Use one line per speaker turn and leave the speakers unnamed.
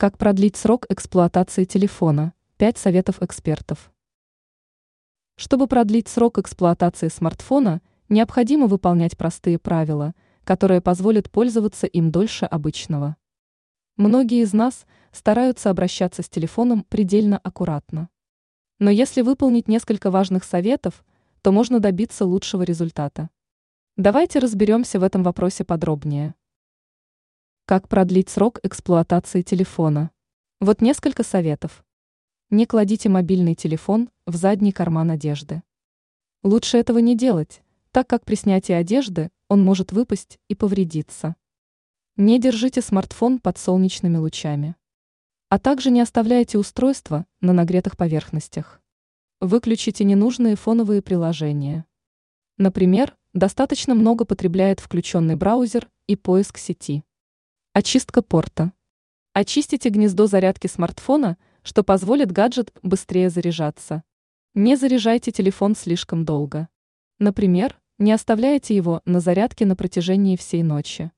Как продлить срок эксплуатации телефона? 5 советов экспертов. Чтобы продлить срок эксплуатации смартфона, необходимо выполнять простые правила, которые позволят пользоваться им дольше обычного. Многие из нас стараются обращаться с телефоном предельно аккуратно. Но если выполнить несколько важных советов, то можно добиться лучшего результата. Давайте разберемся в этом вопросе подробнее. Как продлить срок эксплуатации телефона? Вот несколько советов. Не кладите мобильный телефон в задний карман одежды. Лучше этого не делать, так как при снятии одежды он может выпасть и повредиться. Не держите смартфон под солнечными лучами. А также не оставляйте устройство на нагретых поверхностях. Выключите ненужные фоновые приложения. Например, достаточно много потребляет включенный браузер и поиск сети. Очистка порта. Очистите гнездо зарядки смартфона, что позволит гаджет быстрее заряжаться. Не заряжайте телефон слишком долго. Например, не оставляйте его на зарядке на протяжении всей ночи.